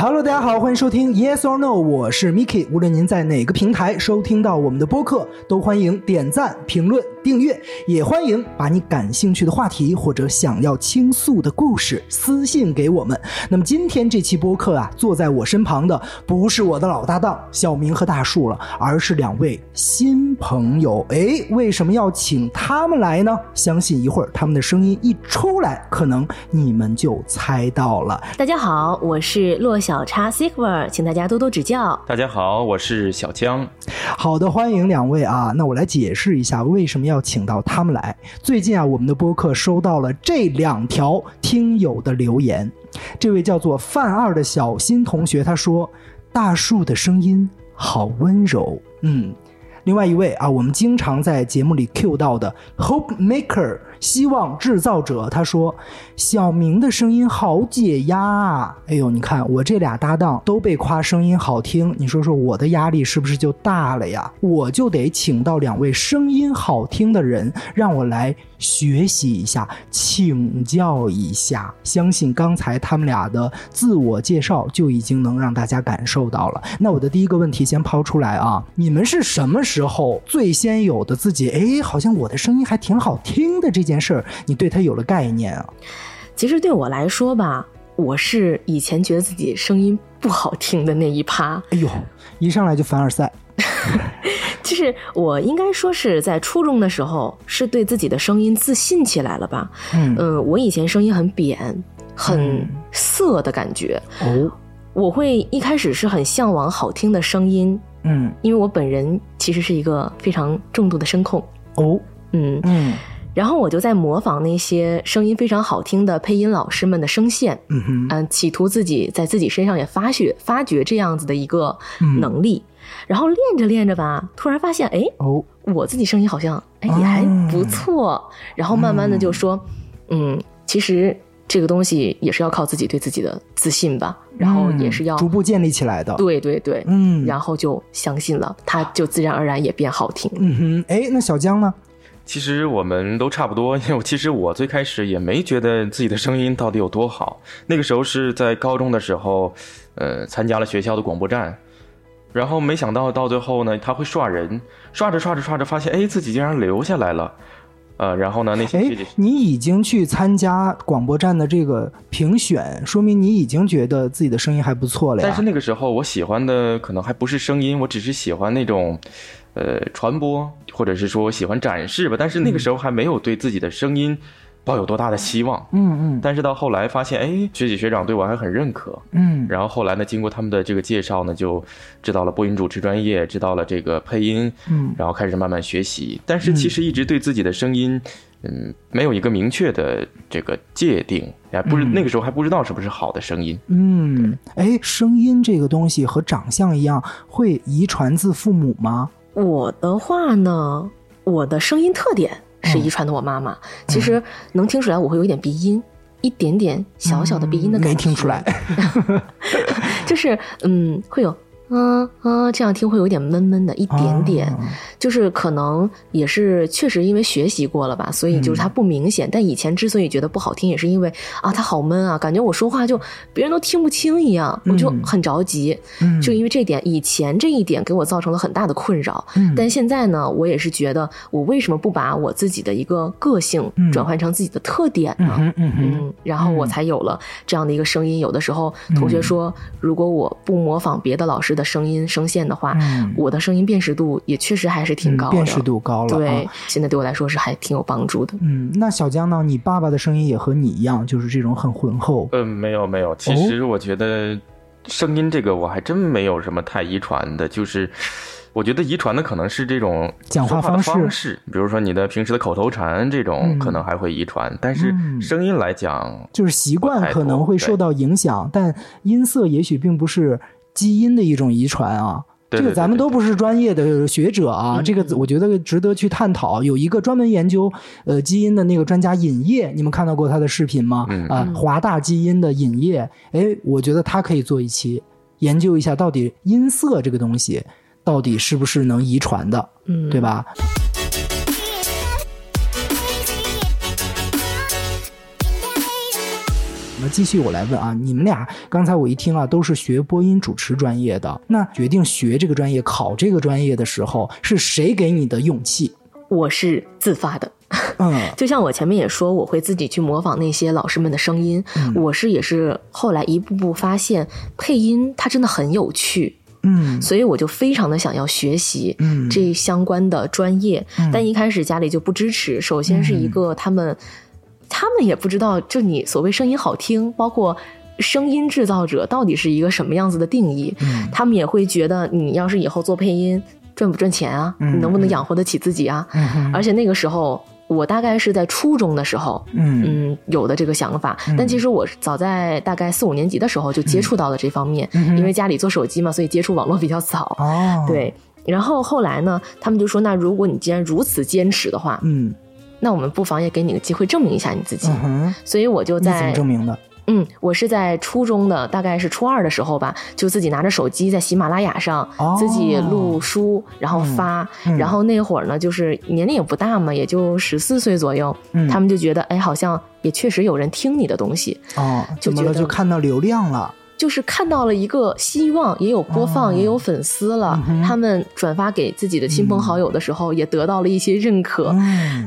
Hello，大家好，欢迎收听 Yes or No，我是 Miki。无论您在哪个平台收听到我们的播客，都欢迎点赞、评论、订阅，也欢迎把你感兴趣的话题或者想要倾诉的故事私信给我们。那么今天这期播客啊，坐在我身旁的不是我的老搭档小明和大树了，而是两位新朋友。哎，为什么要请他们来呢？相信一会儿他们的声音一出来，可能你们就猜到了。大家好，我是洛小叉 Sigver，请大家多多指教。大家好，我是小江。好的，欢迎两位啊。那我来解释一下为什么要请到他们来。最近啊，我们的播客收到了这两条听友的留言。这位叫做范二的小新同学他说：“大树的声音好温柔。”嗯。另外一位啊，我们经常在节目里 Q 到的 Hope Maker 希望制造者，他说小明的声音好解压啊！哎呦，你看我这俩搭档都被夸声音好听，你说说我的压力是不是就大了呀？我就得请到两位声音好听的人，让我来学习一下，请教一下。相信刚才他们俩的自我介绍就已经能让大家感受到了。那我的第一个问题先抛出来啊，你们是什么时候最先有的自己？哎，好像我的声音还挺好听的这件事儿，你对他有了概念啊？其实对我来说吧，我是以前觉得自己声音不好听的那一趴。哎呦，一上来就凡尔赛。就是我应该说是在初中的时候，是对自己的声音自信起来了吧？嗯嗯，我以前声音很扁、很涩的感觉。哦，我会一开始是很向往好听的声音。嗯，因为我本人其实是一个非常重度的声控。哦，嗯嗯，然后我就在模仿那些声音非常好听的配音老师们的声线。嗯哼，嗯，企图自己在自己身上也发掘发掘这样子的一个能力。然后练着练着吧，突然发现，哎，哦，我自己声音好像，哎，也还不错。然后慢慢的就说，嗯，其实这个东西也是要靠自己对自己的自信吧。然后也是要逐步建立起来的。对对对，嗯，然后就相信了，他就自然而然也变好听。嗯哼，哎，那小江呢？其实我们都差不多，因为其实我最开始也没觉得自己的声音到底有多好。那个时候是在高中的时候，呃，参加了学校的广播站。然后没想到到最后呢，他会刷人，刷着刷着刷着，发现哎，自己竟然留下来了，呃，然后呢，那些哎，你已经去参加广播站的这个评选，说明你已经觉得自己的声音还不错了。但是那个时候，我喜欢的可能还不是声音，我只是喜欢那种，呃，传播，或者是说我喜欢展示吧。但是那个时候还没有对自己的声音。抱有多大的希望？嗯嗯，但是到后来发现，哎，学姐学长对我还很认可。嗯，然后后来呢，经过他们的这个介绍呢，就知道了播音主持专业，知道了这个配音。嗯，然后开始慢慢学习。但是其实一直对自己的声音，嗯，没有一个明确的这个界定，还不是那个时候还不知道什么是好的声音。嗯，哎，声音这个东西和长相一样，会遗传自父母吗？我的话呢，我的声音特点。是遗传的，我妈妈其实能听出来，我会有一点鼻音，一点点小小的鼻音的感觉。没听出来，就是嗯，会有。嗯嗯，这样听会有点闷闷的，一点点，就是可能也是确实因为学习过了吧，所以就是它不明显。但以前之所以觉得不好听，也是因为啊，它好闷啊，感觉我说话就别人都听不清一样，我就很着急。就因为这点，以前这一点给我造成了很大的困扰。但现在呢，我也是觉得，我为什么不把我自己的一个个性转换成自己的特点呢？嗯嗯，然后我才有了这样的一个声音。有的时候同学说，如果我不模仿别的老师。的声音声线的话，我的声音辨识度也确实还是挺高的，辨识度高了。对，现在对我来说是还挺有帮助的。嗯，那小江呢？你爸爸的声音也和你一样，就是这种很浑厚？嗯，没有没有。其实我觉得声音这个我还真没有什么太遗传的，就是。我觉得遗传的可能是这种讲话方式，比如说你的平时的口头禅这种，可能还会遗传。但是声音来讲，就是习惯可能会受到影响，但音色也许并不是基因的一种遗传啊。这个咱们都不是专业的学者啊，这个我觉得值得去探讨。有一个专门研究呃基因的那个专家尹烨，你们看到过他的视频吗？啊，华大基因的尹烨，哎，我觉得他可以做一期研究一下，到底音色这个东西。到底是不是能遗传的，嗯，对吧？那继续我来问啊，你们俩刚才我一听啊，都是学播音主持专业的，那决定学这个专业、考这个专业的时候，是谁给你的勇气？我是自发的。嗯，就像我前面也说，我会自己去模仿那些老师们的声音。我是也是后来一步步发现，配音它真的很有趣。嗯，所以我就非常的想要学习这相关的专业，但一开始家里就不支持。首先是一个他们，他们也不知道，就你所谓声音好听，包括声音制造者到底是一个什么样子的定义。他们也会觉得，你要是以后做配音，赚不赚钱啊？你能不能养活得起自己啊？而且那个时候。我大概是在初中的时候，嗯，有的这个想法，但其实我早在大概四五年级的时候就接触到了这方面，因为家里做手机嘛，所以接触网络比较早。哦，对。然后后来呢，他们就说：“那如果你既然如此坚持的话，嗯，那我们不妨也给你个机会证明一下你自己。”所以我就在怎么证明的？嗯，我是在初中的，大概是初二的时候吧，就自己拿着手机在喜马拉雅上自己录书，然后发。然后那会儿呢，就是年龄也不大嘛，也就十四岁左右。他们就觉得，哎，好像也确实有人听你的东西。哦，就觉得就看到流量了。就是看到了一个希望，也有播放，也有粉丝了。他们转发给自己的亲朋好友的时候，也得到了一些认可。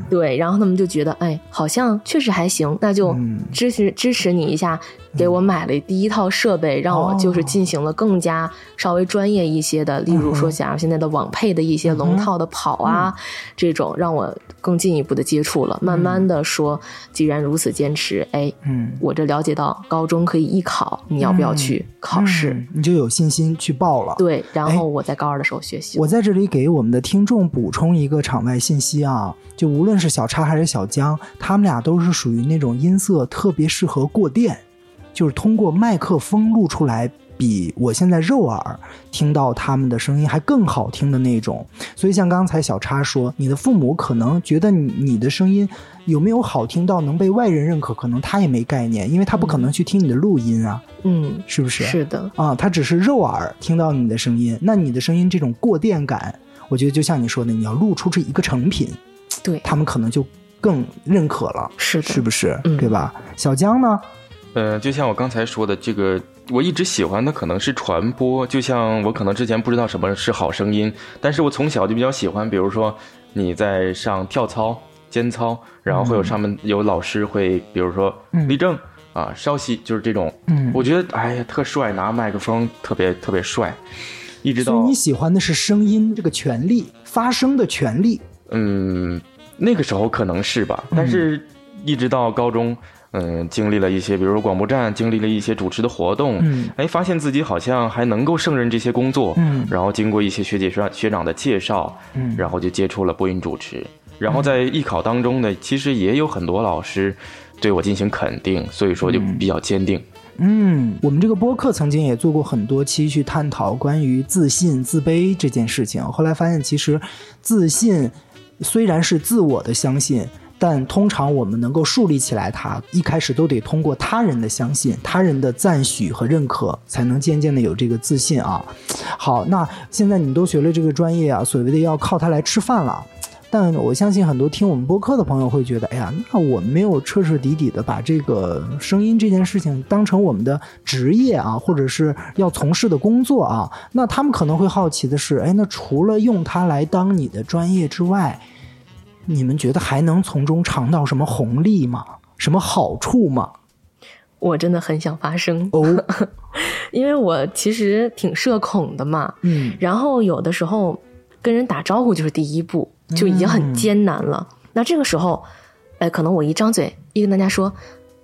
对，然后他们就觉得，哎，好像确实还行，那就支持支持你一下。给我买了第一套设备，让我就是进行了更加稍微专业一些的，例如说，假如现在的网配的一些龙套的跑啊，这种让我更进一步的接触了。慢慢的说，既然如此坚持，哎，嗯，我这了解到高中可以艺考，你要不要去考试？你就有信心去报了。对，然后我在高二的时候学习。我在这里给我们的听众补充一个场外信息啊，就无论是小叉还是小江，他们俩都是属于那种音色特别适合过电。就是通过麦克风录出来，比我现在肉耳听到他们的声音还更好听的那种。所以像刚才小叉说，你的父母可能觉得你你的声音有没有好听到能被外人认可，可能他也没概念，因为他不可能去听你的录音啊。嗯，是不是？是的。啊，他只是肉耳听到你的声音，那你的声音这种过电感，我觉得就像你说的，你要录出这一个成品，对他们可能就更认可了。是，是不是？对吧？小江呢？呃，就像我刚才说的，这个我一直喜欢的可能是传播。就像我可能之前不知道什么是好声音，但是我从小就比较喜欢，比如说你在上跳操、间操，然后会有上面有老师会，比如说立正啊，稍息，就是这种。嗯，我觉得哎呀特帅，拿麦克风特别特别帅。一直到所以你喜欢的是声音这个权利，发声的权利。嗯，那个时候可能是吧，但是一直到高中。嗯，经历了一些，比如说广播站，经历了一些主持的活动，嗯，哎，发现自己好像还能够胜任这些工作，嗯，然后经过一些学姐学学长的介绍，嗯，然后就接触了播音主持，然后在艺考当中呢，其实也有很多老师对我进行肯定，所以说就比较坚定。嗯，我们这个播客曾经也做过很多期去探讨关于自信、自卑这件事情，后来发现其实自信虽然是自我的相信。但通常我们能够树立起来，它一开始都得通过他人的相信、他人的赞许和认可，才能渐渐的有这个自信啊。好，那现在你们都学了这个专业啊，所谓的要靠它来吃饭了。但我相信很多听我们播客的朋友会觉得，哎呀，那我没有彻彻底底的把这个声音这件事情当成我们的职业啊，或者是要从事的工作啊。那他们可能会好奇的是，哎，那除了用它来当你的专业之外，你们觉得还能从中尝到什么红利吗？什么好处吗？我真的很想发声哦，因为我其实挺社恐的嘛。嗯，然后有的时候跟人打招呼就是第一步，就已经很艰难了。那这个时候，哎，可能我一张嘴一跟大家说，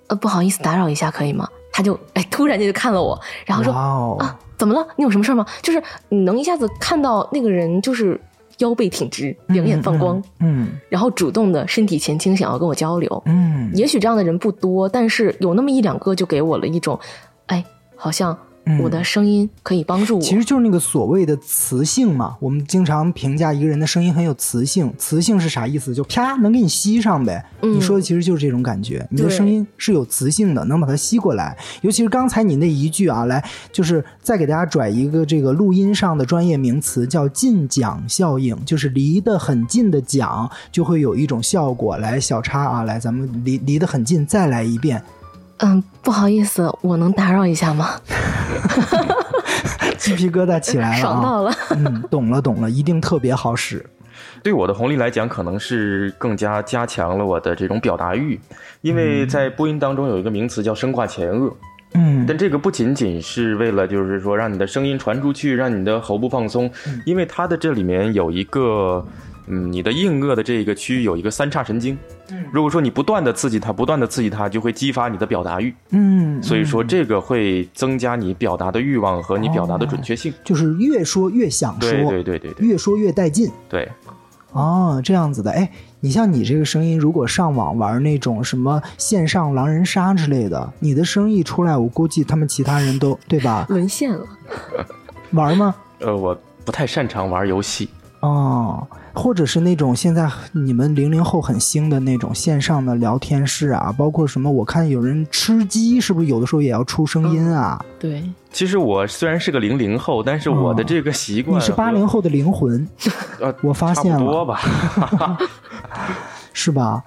呃，不好意思打扰一下，可以吗？他就哎突然间就看了我，然后说啊，怎么了？你有什么事吗？就是你能一下子看到那个人就是。腰背挺直，两眼放光，嗯，然后主动的身体前倾，想要跟我交流，嗯，也许这样的人不多，但是有那么一两个，就给我了一种，哎，好像。我的声音可以帮助我，其实就是那个所谓的磁性嘛。我们经常评价一个人的声音很有磁性，磁性是啥意思？就啪能给你吸上呗。你说的其实就是这种感觉，你的声音是有磁性的，能把它吸过来。尤其是刚才你那一句啊，来就是再给大家拽一个这个录音上的专业名词，叫近讲效应，就是离得很近的讲就会有一种效果。来，小叉啊，来咱们离离得很近，再来一遍。嗯，不好意思，我能打扰一下吗？鸡皮疙瘩起来了，爽到了。嗯，懂了懂了，一定特别好使。对我的红利来讲，可能是更加加强了我的这种表达欲，因为在播音当中有一个名词叫声挂前颚。嗯，但这个不仅仅是为了，就是说让你的声音传出去，让你的喉部放松，因为它的这里面有一个，嗯，你的硬腭的这个区域有一个三叉神经，嗯，如果说你不断的刺激它，不断的刺激它，就会激发你的表达欲，嗯，所以说这个会增加你表达的欲望和你表达的准确性，就是越说越想说，对对对对，越说越带劲，对。哦，这样子的，哎，你像你这个声音，如果上网玩那种什么线上狼人杀之类的，你的声一出来，我估计他们其他人都对吧？沦陷了。玩吗？呃，我不太擅长玩游戏。哦，或者是那种现在你们零零后很兴的那种线上的聊天室啊，包括什么？我看有人吃鸡，是不是有的时候也要出声音啊？对。其实我虽然是个零零后，但是我的这个习惯，你是八零后的灵魂，呃，我发现了，多吧。是吧？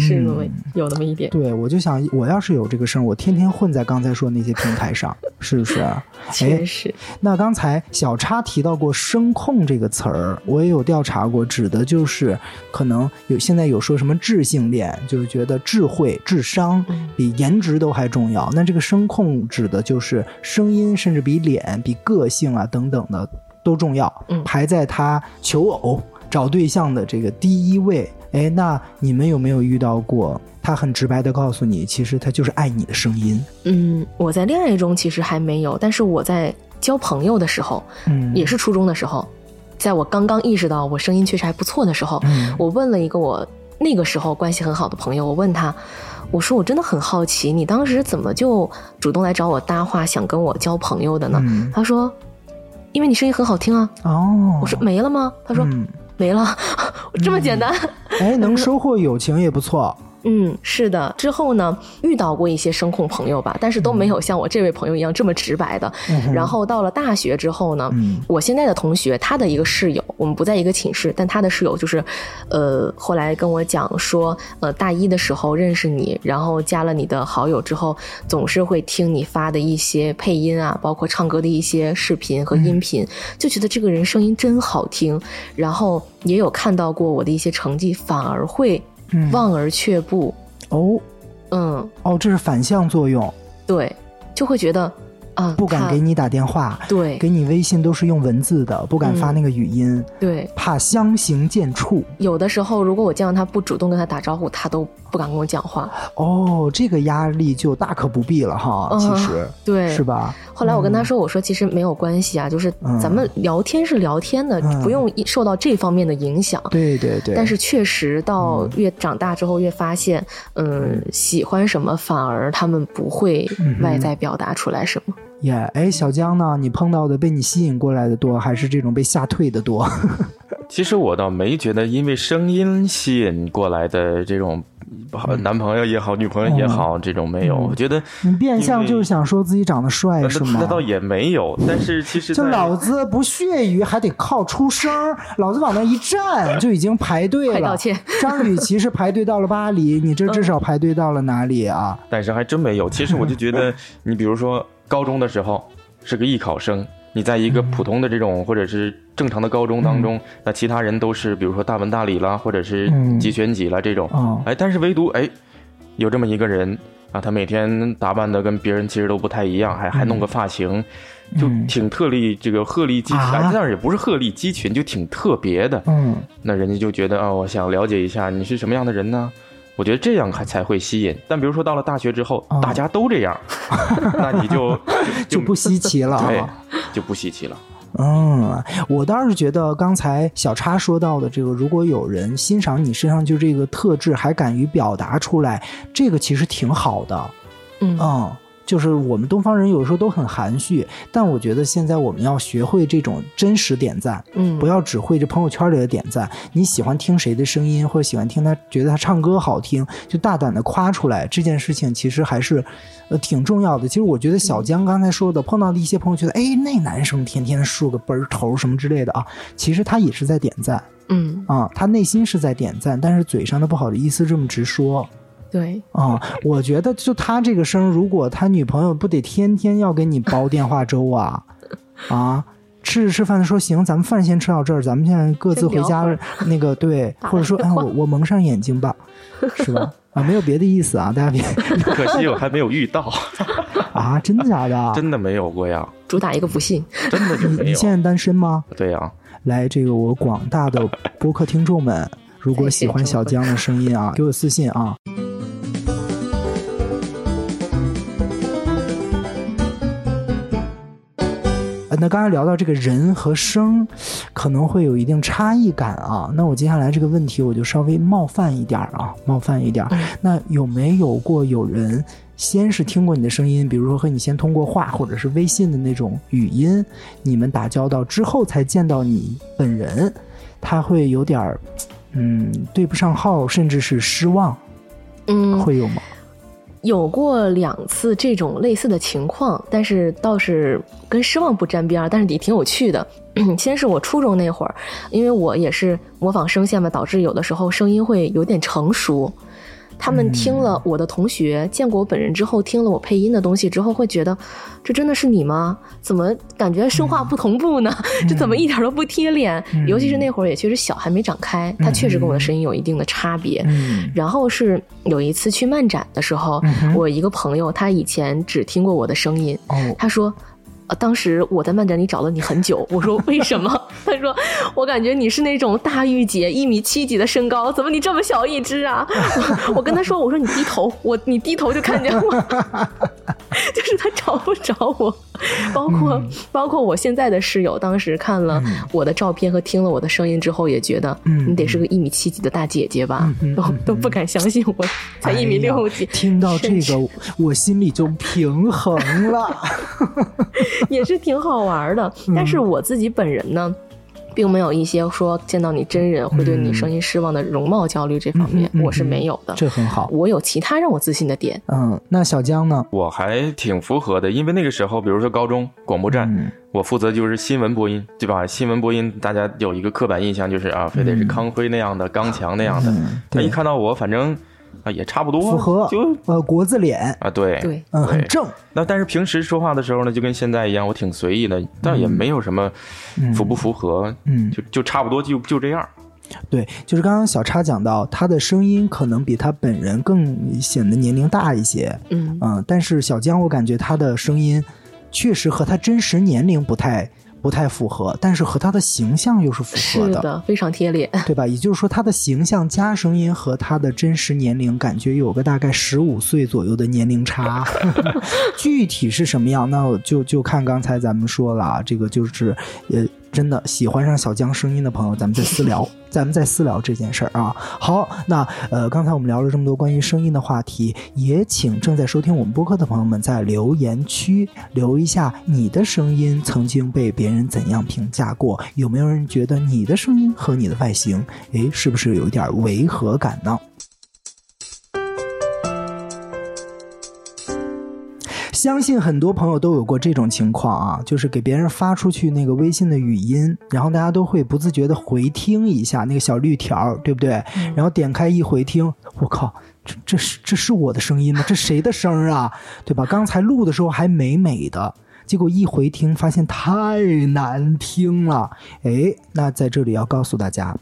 是那么有那么一点。对，我就想，我要是有这个声，我天天混在刚才说那些平台上，是不是？确实。那刚才小叉提到过“声控”这个词儿，我也有调查过，指的就是可能有现在有说什么智性恋，就是觉得智慧、智商比颜值都还重要。那这个“声控”指的就是声音，甚至比脸、比个性啊等等的都重要，排在他求偶、找对象的这个第一位。哎，那你们有没有遇到过他很直白的告诉你，其实他就是爱你的声音？嗯，我在恋爱中其实还没有，但是我在交朋友的时候，嗯，也是初中的时候，在我刚刚意识到我声音确实还不错的时候，我问了一个我那个时候关系很好的朋友，我问他，我说我真的很好奇，你当时怎么就主动来找我搭话，想跟我交朋友的呢？他说，因为你声音很好听啊。哦，我说没了吗？他说没了，这么简单。哎，能收获友情也不错。嗯，是的。之后呢，遇到过一些声控朋友吧，但是都没有像我这位朋友一样这么直白的。然后到了大学之后呢，我现在的同学，他的一个室友，我们不在一个寝室，但他的室友就是，呃，后来跟我讲说，呃，大一的时候认识你，然后加了你的好友之后，总是会听你发的一些配音啊，包括唱歌的一些视频和音频，就觉得这个人声音真好听。然后也有看到过我的一些成绩，反而会。望而却步，哦，嗯，哦，这是反向作用，对，就会觉得。啊，不敢给你打电话，对，给你微信都是用文字的，不敢发那个语音，对，怕相形见绌。有的时候，如果我见到他不主动跟他打招呼，他都不敢跟我讲话。哦，这个压力就大可不必了哈，其实对，是吧？后来我跟他说，我说其实没有关系啊，就是咱们聊天是聊天的，不用受到这方面的影响。对对对。但是确实到越长大之后，越发现，嗯，喜欢什么反而他们不会外在表达出来什么。耶，哎，小江呢？你碰到的被你吸引过来的多，还是这种被吓退的多？其实我倒没觉得，因为声音吸引过来的这种男朋友也好，女朋友也好，这种没有。我觉得你变相就是想说自己长得帅是吗？那倒也没有，但是其实就老子不屑于还得靠出声，老子往那一站 就已经排队了。道歉。张雨绮是排队到了巴黎，你这至少排队到了哪里啊？但是还真没有。其实我就觉得，你比如说。高中的时候是个艺考生，你在一个普通的这种或者是正常的高中当中，那其他人都是比如说大文大理啦，或者是几选几啦这种，哎，但是唯独哎有这么一个人啊，他每天打扮的跟别人其实都不太一样，还还弄个发型，就挺特立这个鹤立鸡群，但是也不是鹤立鸡群，就挺特别的。嗯，那人家就觉得啊，我想了解一下你是什么样的人呢？我觉得这样还才会吸引，但比如说到了大学之后，大家都这样，那你就就不稀奇了，对，就不稀奇了。嗯，我倒是觉得刚才小叉说到的这个，如果有人欣赏你身上就这个特质，还敢于表达出来，这个其实挺好的。嗯。就是我们东方人有时候都很含蓄，但我觉得现在我们要学会这种真实点赞，嗯，不要只会这朋友圈里的点赞。你喜欢听谁的声音，或者喜欢听他，觉得他唱歌好听，就大胆的夸出来。这件事情其实还是，呃，挺重要的。其实我觉得小江刚才说的，碰到的一些朋友觉得，哎，那男生天天竖个奔头什么之类的啊，其实他也是在点赞，嗯，啊，他内心是在点赞，但是嘴上他不好意思这么直说。对啊，我觉得就他这个声，如果他女朋友不得天天要给你煲电话粥啊 啊！吃着吃饭的说行，咱们饭先吃到这儿，咱们现在各自回家。那个对，或者说，哎，我我蒙上眼睛吧，是吧？啊，没有别的意思啊，大家别。可惜我还没有遇到啊，真的假的？真的没有过呀。主打一个不信，真的就没有。你现在单身吗？对呀。来，这个我广大的播客听众们，如果喜欢小江的声音啊，给我私信啊。那刚才聊到这个人和声，可能会有一定差异感啊。那我接下来这个问题我就稍微冒犯一点啊，冒犯一点。那有没有过有人先是听过你的声音，比如说和你先通过话或者是微信的那种语音，你们打交道之后才见到你本人，他会有点儿嗯对不上号，甚至是失望，嗯，会有吗？有过两次这种类似的情况，但是倒是跟失望不沾边儿，但是也挺有趣的。先是我初中那会儿，因为我也是模仿声线嘛，导致有的时候声音会有点成熟。他们听了我的同学见过我本人之后，听了我配音的东西之后，会觉得这真的是你吗？怎么感觉声画不同步呢？这怎么一点都不贴脸？尤其是那会儿也确实小，还没长开，他确实跟我的声音有一定的差别。然后是有一次去漫展的时候，我一个朋友他以前只听过我的声音，他说。呃！当时我在漫展里找了你很久，我说为什么？他说我感觉你是那种大御姐，一米七几的身高，怎么你这么小一只啊？我跟他说，我说你低头，我你低头就看见我，就是他找不着我。包括包括我现在的室友，当时看了我的照片和听了我的声音之后，也觉得你得是个一米七几的大姐姐吧？都都不敢相信我才一米六几。听到这个，我心里就平衡了。也是挺好玩的，但是我自己本人呢，并没有一些说见到你真人会对你声音失望的容貌焦虑这方面，我是没有的。这很好，我有其他让我自信的点。嗯，那小江呢？我还挺符合的，因为那个时候，比如说高中广播站，我负责就是新闻播音，对吧？新闻播音大家有一个刻板印象，就是啊，非得是康辉那样的刚强那样的。他一看到我，反正。啊，也差不多，符合就呃国字脸啊，对对，嗯，很正。那但是平时说话的时候呢，就跟现在一样，我挺随意的，但也没有什么符不符合，嗯，就就差不多就就这样。对，就是刚刚小叉讲到，他的声音可能比他本人更显得年龄大一些，嗯嗯，但是小江，我感觉他的声音确实和他真实年龄不太。不太符合，但是和他的形象又是符合的，非常贴脸，对吧？也就是说，他的形象加声音和他的真实年龄感觉有个大概十五岁左右的年龄差，具体是什么样，那就就看刚才咱们说了啊，这个就是呃。真的喜欢上小江声音的朋友，咱们再私聊，咱们再私聊这件事儿啊。好，那呃，刚才我们聊了这么多关于声音的话题，也请正在收听我们播客的朋友们在留言区留一下你的声音曾经被别人怎样评价过？有没有人觉得你的声音和你的外形，诶，是不是有一点违和感呢？相信很多朋友都有过这种情况啊，就是给别人发出去那个微信的语音，然后大家都会不自觉的回听一下那个小绿条，对不对？然后点开一回听，我靠，这这是这是我的声音吗？这谁的声啊？对吧？刚才录的时候还美美的，结果一回听发现太难听了。哎，那在这里要告诉大家，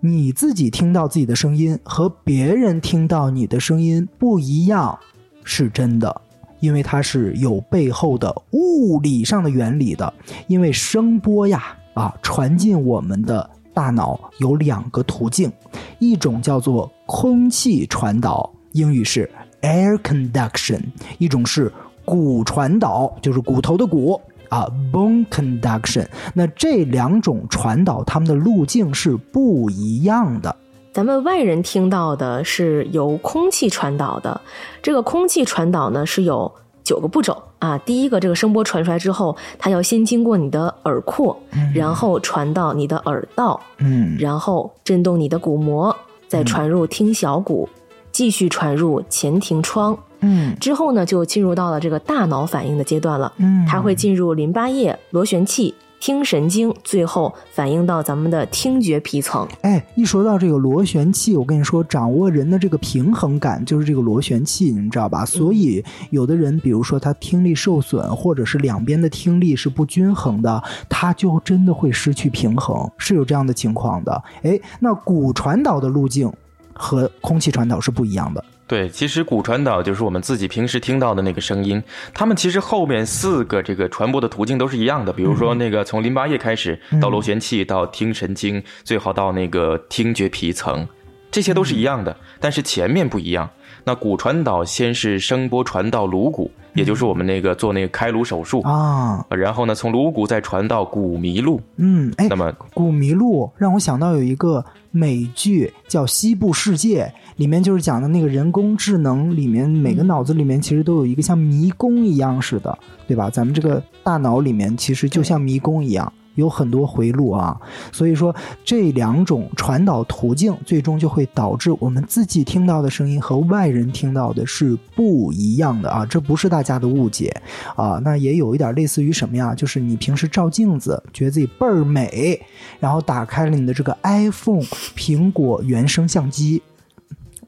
你自己听到自己的声音和别人听到你的声音不一样，是真的。因为它是有背后的物理上的原理的，因为声波呀啊传进我们的大脑有两个途径，一种叫做空气传导，英语是 air conduction；一种是骨传导，就是骨头的骨啊 bone conduction。那这两种传导，它们的路径是不一样的。咱们外人听到的是由空气传导的，这个空气传导呢是有九个步骤啊。第一个，这个声波传出来之后，它要先经过你的耳廓，然后传到你的耳道，嗯，然后震动你的鼓膜，再传入听小骨，继续传入前庭窗，嗯，之后呢就进入到了这个大脑反应的阶段了，嗯，它会进入淋巴液、螺旋器。听神经，最后反映到咱们的听觉皮层。哎，一说到这个螺旋器，我跟你说，掌握人的这个平衡感就是这个螺旋器，你知道吧？所以有的人，比如说他听力受损，或者是两边的听力是不均衡的，他就真的会失去平衡，是有这样的情况的。哎，那骨传导的路径和空气传导是不一样的。对，其实骨传导就是我们自己平时听到的那个声音，它们其实后面四个这个传播的途径都是一样的。比如说那个从淋巴液开始到螺旋器到听神经，最好到那个听觉皮层，这些都是一样的，但是前面不一样。那骨传导先是声波传到颅骨，也就是我们那个做那个开颅手术啊，然后呢从颅骨再传到骨麋鹿。嗯，哎，那么骨麋鹿让我想到有一个美剧叫《西部世界》。里面就是讲的那个人工智能，里面每个脑子里面其实都有一个像迷宫一样似的，对吧？咱们这个大脑里面其实就像迷宫一样，有很多回路啊。所以说这两种传导途径，最终就会导致我们自己听到的声音和外人听到的是不一样的啊！这不是大家的误解啊。那也有一点类似于什么呀？就是你平时照镜子，觉得自己倍儿美，然后打开了你的这个 iPhone 苹果原生相机。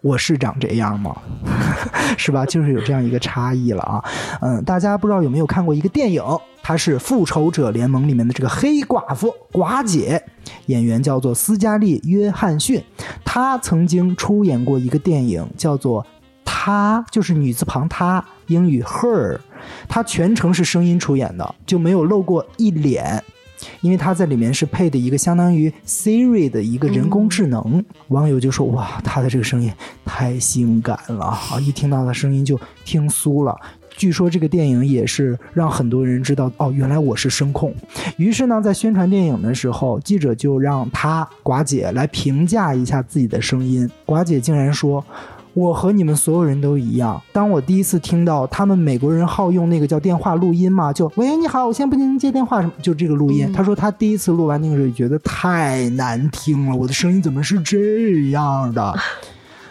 我是长这样吗？是吧？就是有这样一个差异了啊。嗯，大家不知道有没有看过一个电影？她是《复仇者联盟》里面的这个黑寡妇寡姐，演员叫做斯嘉丽·约翰逊。她曾经出演过一个电影，叫做《她》，就是女字旁她，英语 her。她全程是声音出演的，就没有露过一脸。因为他在里面是配的一个相当于 Siri 的一个人工智能，网友就说：“哇，他的这个声音太性感了啊！一听到他声音就听酥了。”据说这个电影也是让很多人知道哦，原来我是声控。于是呢，在宣传电影的时候，记者就让他寡姐来评价一下自己的声音。寡姐竟然说。我和你们所有人都一样。当我第一次听到他们美国人好用那个叫电话录音嘛，就喂你好，我现在不能接电话什么，就这个录音。他说他第一次录完那个时候觉得太难听了，我的声音怎么是这样的？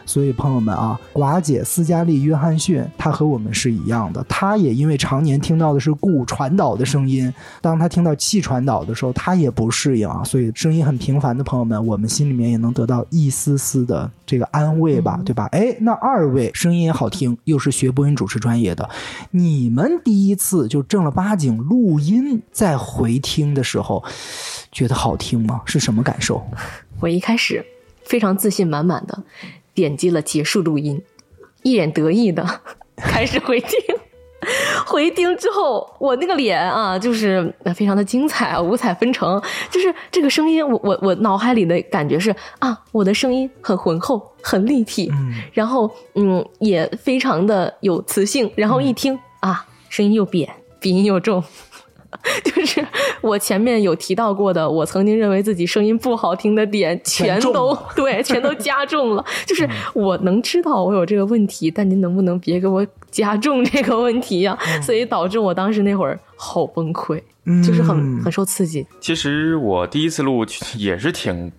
所以朋友们啊，寡姐斯嘉丽·约翰逊，她和我们是一样的。她也因为常年听到的是骨传导的声音，当她听到气传导的时候，她也不适应啊。所以声音很平凡的朋友们，我们心里面也能得到一丝丝的这个安慰吧，对吧？哎，那二位声音也好听，又是学播音主持专业的，你们第一次就正儿八经录音再回听的时候，觉得好听吗？是什么感受？我一开始非常自信满满的。点击了结束录音，一脸得意的 开始回听。回听之后，我那个脸啊，就是非常的精彩啊，五彩纷呈。就是这个声音，我我我脑海里的感觉是啊，我的声音很浑厚，很立体，然后嗯，也非常的有磁性。然后一听啊，声音又扁，鼻音又重。就是我前面有提到过的，我曾经认为自己声音不好听的点，全 都对，全都加重了。就是我能知道我有这个问题，但您能不能别给我加重这个问题呀？所以导致我当时那会儿好崩溃，就是很很受刺激。其实我第一次录也是挺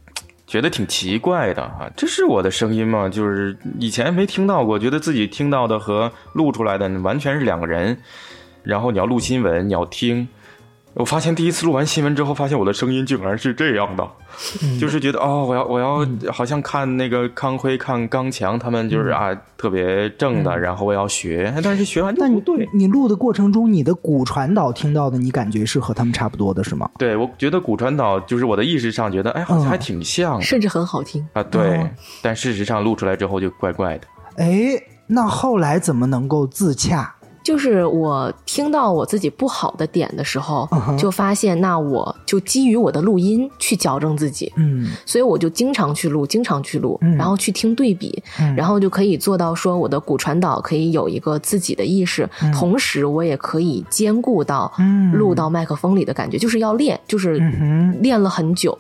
觉得挺奇怪的哈，这是我的声音吗？就是以前没听到过，觉得自己听到的和录出来的完全是两个人。然后你要录新闻，你要听。我发现第一次录完新闻之后，发现我的声音竟然是这样的，就是觉得哦，我要我要好像看那个康辉、看刚强他们就是啊特别正的，然后我要学，但是学完就不对。你录的过程中，你的骨传导听到的，你感觉是和他们差不多的是吗？对，我觉得骨传导就是我的意识上觉得，哎，好像还挺像，甚至很好听。啊。对，但事实上录出来之后就怪怪的。哎，那后来怎么能够自洽？就是我听到我自己不好的点的时候，就发现那我就基于我的录音去矫正自己，嗯，所以我就经常去录，经常去录，然后去听对比，然后就可以做到说我的骨传导可以有一个自己的意识，同时我也可以兼顾到录到麦克风里的感觉，就是要练，就是练了很久。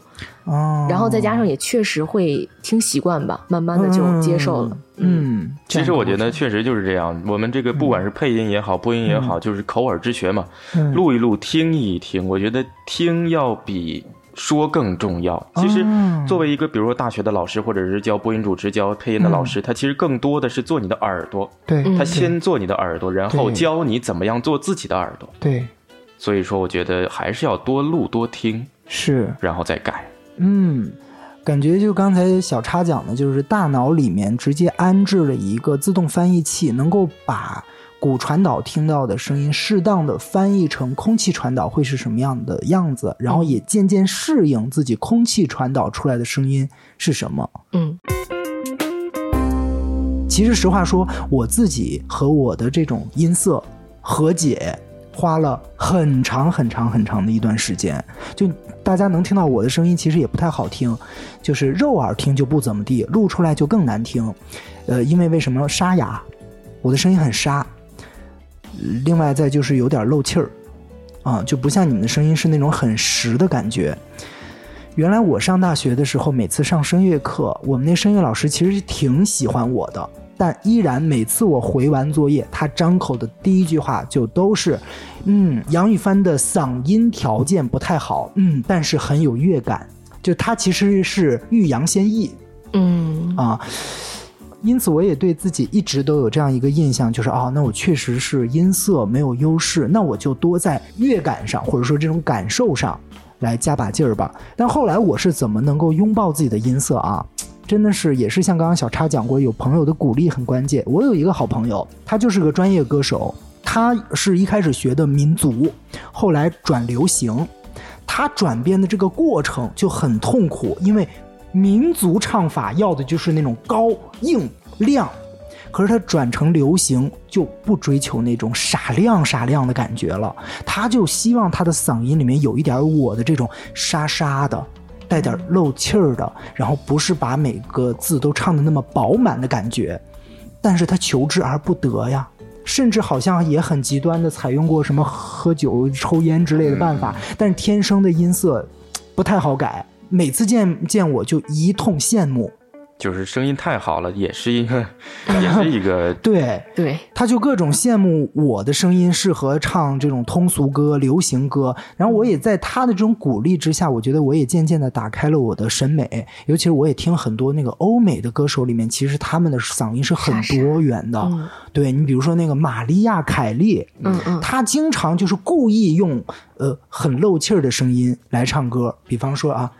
哦，然后再加上也确实会听习惯吧，慢慢的就接受了。嗯，其实我觉得确实就是这样。我们这个不管是配音也好，播音也好，就是口耳之学嘛，录一录，听一听。我觉得听要比说更重要。其实作为一个比如说大学的老师，或者是教播音主持、教配音的老师，他其实更多的是做你的耳朵。对，他先做你的耳朵，然后教你怎么样做自己的耳朵。对。所以说，我觉得还是要多录多听，是，然后再改。嗯，感觉就刚才小叉讲的，就是大脑里面直接安置了一个自动翻译器，能够把骨传导听到的声音适当的翻译成空气传导会是什么样的样子，然后也渐渐适应自己空气传导出来的声音是什么。嗯。其实实话说，我自己和我的这种音色和解。花了很长很长很长的一段时间，就大家能听到我的声音，其实也不太好听，就是肉耳听就不怎么地，录出来就更难听。呃，因为为什么沙哑？我的声音很沙。另外再就是有点漏气儿，啊，就不像你们的声音是那种很实的感觉。原来我上大学的时候，每次上声乐课，我们那声乐老师其实挺喜欢我的。但依然每次我回完作业，他张口的第一句话就都是：“嗯，杨玉帆的嗓音条件不太好，嗯，但是很有乐感。”就他其实是欲扬先抑，嗯啊，因此我也对自己一直都有这样一个印象，就是哦，那我确实是音色没有优势，那我就多在乐感上或者说这种感受上来加把劲儿吧。但后来我是怎么能够拥抱自己的音色啊？真的是，也是像刚刚小叉讲过，有朋友的鼓励很关键。我有一个好朋友，他就是个专业歌手，他是一开始学的民族，后来转流行，他转变的这个过程就很痛苦，因为民族唱法要的就是那种高硬亮，可是他转成流行就不追求那种傻亮傻亮的感觉了，他就希望他的嗓音里面有一点我的这种沙沙的。带点漏气儿的，然后不是把每个字都唱的那么饱满的感觉，但是他求之而不得呀，甚至好像也很极端的采用过什么喝酒、抽烟之类的办法，但是天生的音色不太好改，每次见见我就一通羡慕。就是声音太好了，也是一个，也是一个，对 对，他就各种羡慕我的声音适合唱这种通俗歌、流行歌，然后我也在他的这种鼓励之下，我觉得我也渐渐的打开了我的审美，尤其是我也听很多那个欧美的歌手里面，其实他们的嗓音是很多元的，对你比如说那个玛利亚·凯莉，嗯嗯，他经常就是故意用呃很漏气儿的声音来唱歌，比方说啊。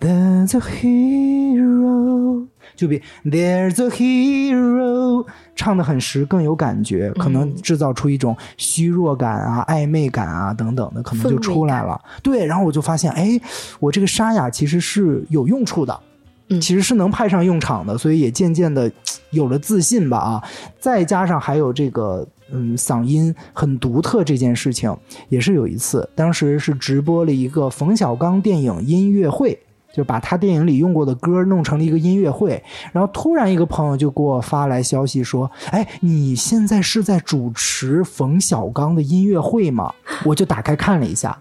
There's a hero，就比 There's a hero 唱的很实，更有感觉，可能制造出一种虚弱感啊、暧昧感啊等等的，可能就出来了。对，然后我就发现，哎，我这个沙哑其实是有用处的，其实是能派上用场的，所以也渐渐的 有了自信吧啊。再加上还有这个，嗯，嗓音很独特这件事情，也是有一次，当时是直播了一个冯小刚电影音乐会。就把他电影里用过的歌弄成了一个音乐会，然后突然一个朋友就给我发来消息说：“哎，你现在是在主持冯小刚的音乐会吗？”我就打开看了一下，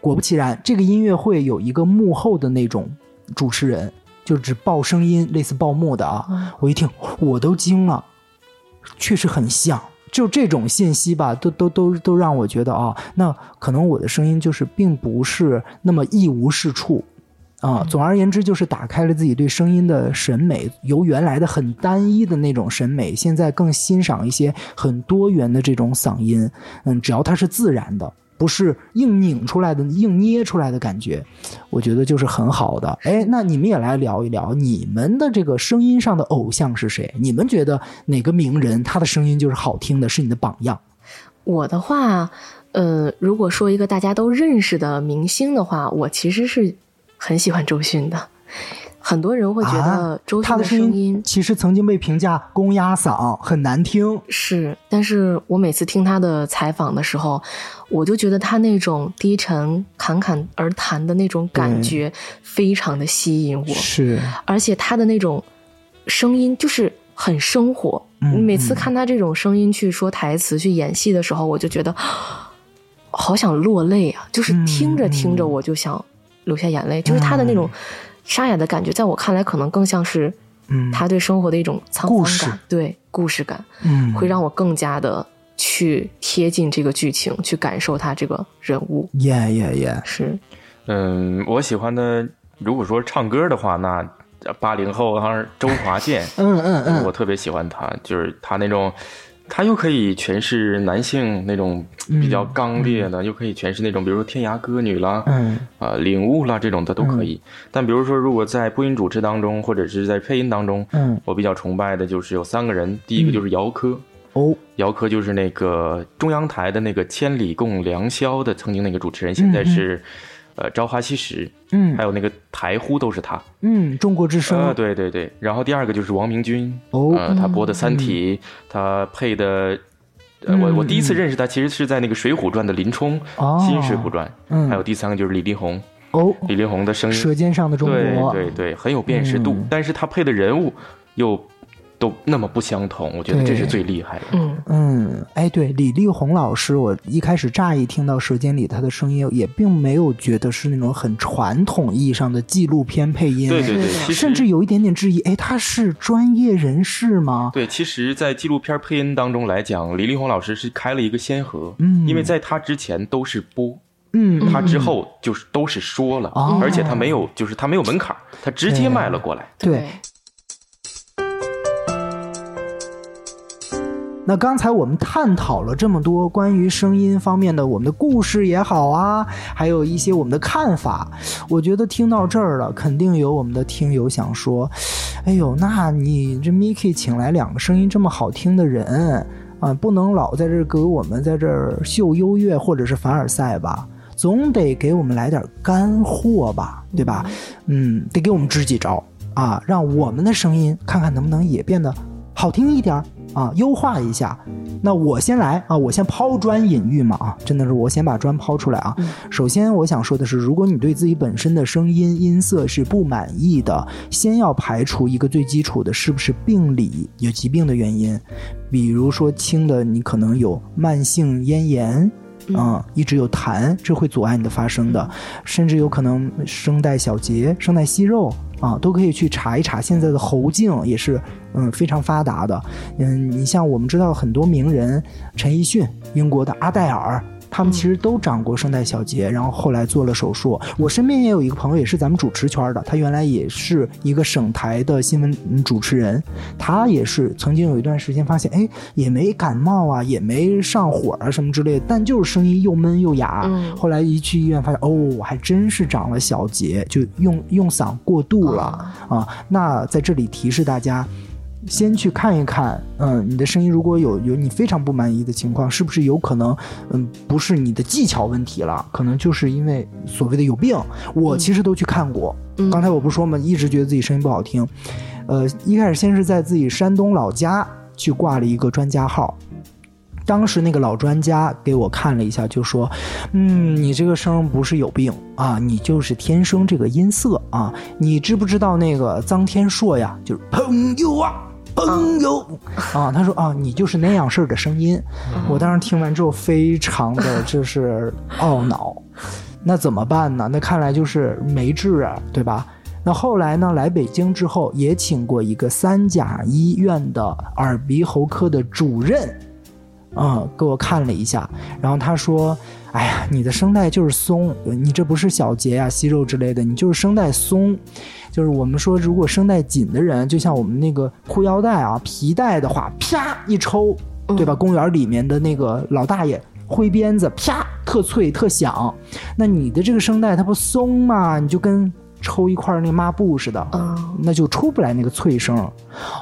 果不其然，这个音乐会有一个幕后的那种主持人，就只报声音，类似报幕的啊。我一听，我都惊了，确实很像。就这种信息吧，都都都都让我觉得啊，那可能我的声音就是并不是那么一无是处。啊，总而言之，就是打开了自己对声音的审美，由原来的很单一的那种审美，现在更欣赏一些很多元的这种嗓音。嗯，只要它是自然的，不是硬拧出来的、硬捏出来的感觉，我觉得就是很好的。哎，那你们也来聊一聊，你们的这个声音上的偶像是谁？你们觉得哪个名人他的声音就是好听的，是你的榜样？我的话，呃，如果说一个大家都认识的明星的话，我其实是。很喜欢周迅的，很多人会觉得周迅的声音其实曾经被评价公鸭嗓很难听。是，但是我每次听他的采访的时候，我就觉得他那种低沉、侃侃而谈的那种感觉非常的吸引我。是，而且他的那种声音就是很生活。每次看他这种声音去说台词、去演戏的时候，我就觉得 好想落泪啊！就是听着听着，我就想。流下眼泪，就是他的那种沙哑的感觉，在我看来，可能更像是，嗯，他对生活的一种沧桑感，对故事感，嗯，会让我更加的去贴近这个剧情，去感受他这个人物。耶耶耶，是，嗯，我喜欢的，如果说唱歌的话，那八零后好像周华健，嗯嗯嗯，我特别喜欢他，就是他那种。他又可以诠释男性那种比较刚烈的，又可以诠释那种，比如说天涯歌女啦，嗯，啊，领悟啦这种的都可以。但比如说，如果在播音主持当中，或者是在配音当中，嗯，我比较崇拜的就是有三个人，第一个就是姚科，哦，姚科就是那个中央台的那个《千里共良宵》的曾经那个主持人，现在是。呃，朝花夕拾，嗯，还有那个台呼都是他，嗯，中国之声，呃，对对对。然后第二个就是王明君，哦，他播的《三体》，他配的，呃，我我第一次认识他，其实是在那个《水浒传》的林冲，新《水浒传》。嗯，还有第三个就是李丽宏，哦，李丽宏的声音，《舌尖上的中国》，对对对，很有辨识度，但是他配的人物又。都那么不相同，我觉得这是最厉害的。嗯嗯，哎，对，李丽红老师，我一开始乍一听到《舌尖里》他的声音，也并没有觉得是那种很传统意义上的纪录片配音。对对对，甚至有一点点质疑，哎，他是专业人士吗？对，其实，在纪录片配音当中来讲，李丽红老师是开了一个先河，嗯，因为在他之前都是播，嗯，他之后就是都是说了，而且他没有，就是他没有门槛，他直接卖了过来。对。那刚才我们探讨了这么多关于声音方面的我们的故事也好啊，还有一些我们的看法。我觉得听到这儿了，肯定有我们的听友想说：“哎呦，那你这 Miki 请来两个声音这么好听的人啊，不能老在这给我们在这儿秀优越或者是凡尔赛吧？总得给我们来点干货吧，对吧？嗯，得给我们支几招啊，让我们的声音看看能不能也变得好听一点。”啊，优化一下。那我先来啊，我先抛砖引玉嘛啊，真的是我先把砖抛出来啊。首先，我想说的是，如果你对自己本身的声音音色是不满意的，先要排除一个最基础的，是不是病理有疾病的原因，比如说轻的，你可能有慢性咽炎。嗯，一直有痰，这会阻碍你的发声的，甚至有可能声带小结、声带息肉啊，都可以去查一查。现在的喉镜也是嗯非常发达的。嗯，你像我们知道很多名人，陈奕迅、英国的阿黛尔。他们其实都长过声带小结，然后后来做了手术。我身边也有一个朋友，也是咱们主持圈的，他原来也是一个省台的新闻主持人，他也是曾经有一段时间发现，哎，也没感冒啊，也没上火啊什么之类的，但就是声音又闷又哑。后来一去医院发现，哦，我还真是长了小结，就用用嗓过度了啊。那在这里提示大家。先去看一看，嗯，你的声音如果有有你非常不满意的情况，是不是有可能，嗯，不是你的技巧问题了，可能就是因为所谓的有病。我其实都去看过，刚才我不是说嘛，一直觉得自己声音不好听，呃，一开始先是在自己山东老家去挂了一个专家号。当时那个老专家给我看了一下，就说：“嗯，你这个声不是有病啊，你就是天生这个音色啊。你知不知道那个臧天朔呀？就是朋友啊，朋友啊。他说啊，你就是那样式儿的声音。我当时听完之后，非常的就是懊恼。那怎么办呢？那看来就是没治啊，对吧？那后来呢？来北京之后，也请过一个三甲医院的耳鼻喉科的主任。”嗯，给我看了一下，然后他说：“哎呀，你的声带就是松，你这不是小结呀、息肉之类的，你就是声带松。就是我们说，如果声带紧的人，就像我们那个裤腰带啊、皮带的话，啪一抽，对吧？公园里面的那个老大爷挥鞭子，啪，特脆特响。那你的这个声带它不松吗？你就跟……”抽一块那抹布似的，那就出不来那个脆声。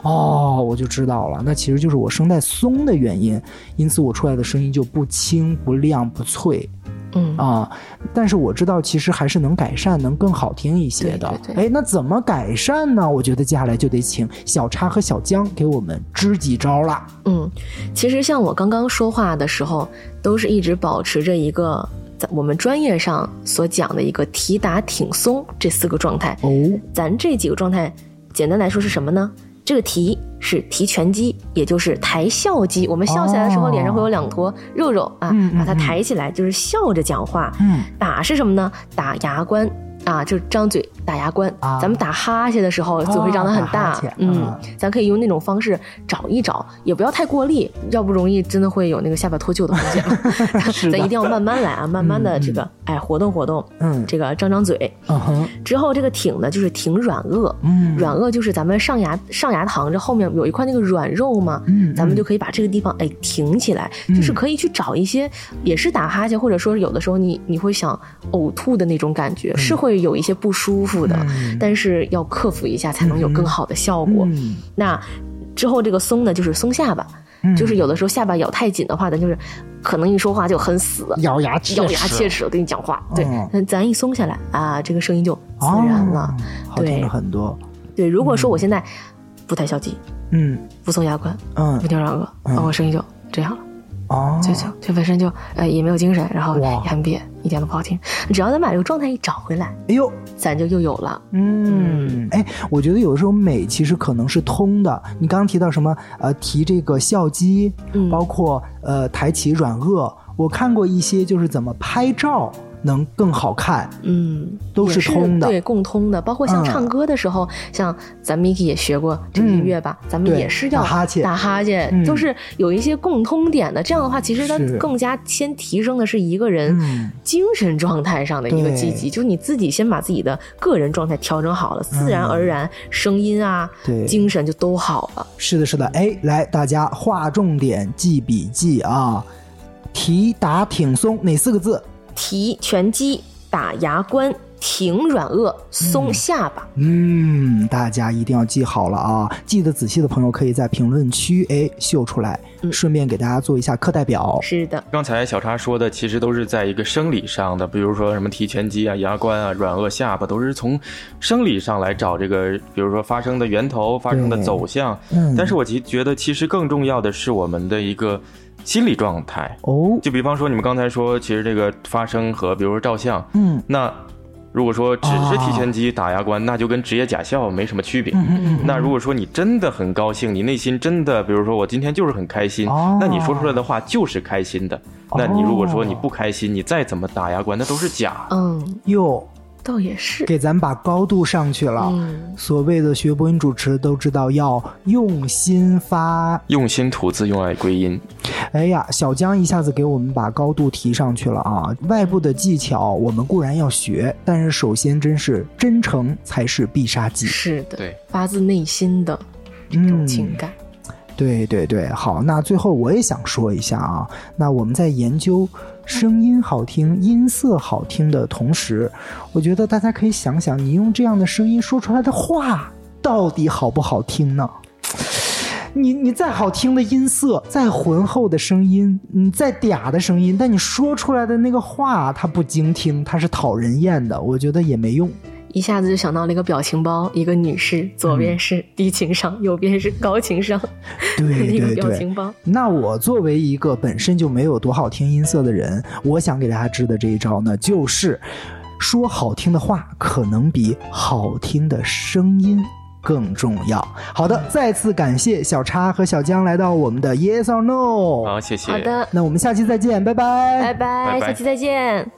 哦，我就知道了，那其实就是我声带松的原因，因此我出来的声音就不清、不亮、不脆。嗯啊，但是我知道其实还是能改善，能更好听一些的。哎，那怎么改善呢？我觉得接下来就得请小叉和小江给我们支几招了。嗯，其实像我刚刚说话的时候，都是一直保持着一个。我们专业上所讲的一个提打挺松这四个状态哦，咱这几个状态，简单来说是什么呢？这个提是提拳肌，也就是抬笑肌。我们笑起来的时候，脸上会有两坨肉肉啊，把它抬起来，就是笑着讲话。嗯，打是什么呢？打牙关。啊，就是张嘴打牙关。咱们打哈欠的时候，嘴会张得很大。嗯，咱可以用那种方式找一找，也不要太过力，要不容易真的会有那个下巴脱臼的风险。咱一定要慢慢来啊，慢慢的这个哎活动活动。嗯，这个张张嘴。嗯。之后这个挺呢，就是挺软腭。嗯，软腭就是咱们上牙上牙膛这后面有一块那个软肉嘛。嗯，咱们就可以把这个地方哎挺起来，就是可以去找一些也是打哈欠，或者说有的时候你你会想呕吐的那种感觉，是会有一些不舒服的，但是要克服一下才能有更好的效果。那之后这个松呢，就是松下巴，就是有的时候下巴咬太紧的话，咱就是可能一说话就很死，咬牙咬牙切齿的跟你讲话。对，那咱一松下来啊，这个声音就自然了，好听了很多。对，如果说我现在不太消极，嗯，不松牙关，嗯，不跳软腭，那我声音就这样了。哦，就就就本身就呃也没有精神，然后也很瘪，一点都不好听。只要咱把这个状态一找回来，哎呦，咱就又有了。嗯，哎，我觉得有的时候美其实可能是通的。你刚刚提到什么？呃，提这个笑肌，包括呃抬起软腭，我看过一些就是怎么拍照。能更好看，嗯，都是通的，对，共通的。包括像唱歌的时候，像咱们 Miki 也学过这个音乐吧，咱们也是要打哈欠，打哈欠，都是有一些共通点的。这样的话，其实它更加先提升的是一个人精神状态上的一个积极，就是你自己先把自己的个人状态调整好了，自然而然声音啊，对，精神就都好了。是的，是的。哎，来，大家划重点，记笔记啊！提打挺松哪四个字？提拳击，打牙关，挺软腭，松下巴。嗯，大家一定要记好了啊！记得仔细的朋友可以在评论区哎秀出来，顺便给大家做一下课代表。是的，刚才小叉说的其实都是在一个生理上的，比如说什么提拳击啊、牙关啊、软腭下巴，都是从生理上来找这个，比如说发生的源头、发生的走向。嗯，但是我其觉得其实更重要的是我们的一个。心理状态哦，就比方说你们刚才说，其实这个发声和比如说照相，嗯，那如果说只是提前机打牙关，那就跟职业假笑没什么区别。那如果说你真的很高兴，你内心真的，比如说我今天就是很开心，那你说出来的话就是开心的。那你如果说你不开心，你再怎么打牙关，那都是假。嗯，哟。倒也是，给咱把高度上去了。所谓的学播音主持都知道要用心发，用心吐字，用爱归音。哎呀，小江一下子给我们把高度提上去了啊！外部的技巧我们固然要学，但是首先真是真诚才是必杀技。是的，对，发自内心的这种情感。对对对，好，那最后我也想说一下啊，那我们在研究声音好听、音色好听的同时，我觉得大家可以想想，你用这样的声音说出来的话到底好不好听呢？你你再好听的音色，再浑厚的声音，你再嗲的声音，但你说出来的那个话它不精听，它是讨人厌的，我觉得也没用。一下子就想到了一个表情包，一个女士，左边是低情商，右边是高情商，对 那个表情包。那我作为一个本身就没有多好听音色的人，我想给大家支的这一招呢，就是说好听的话，可能比好听的声音更重要。好的，再次感谢小叉和小江来到我们的 Yes or No。好，谢谢。好的，那我们下期再见，拜拜，拜拜，下期再见。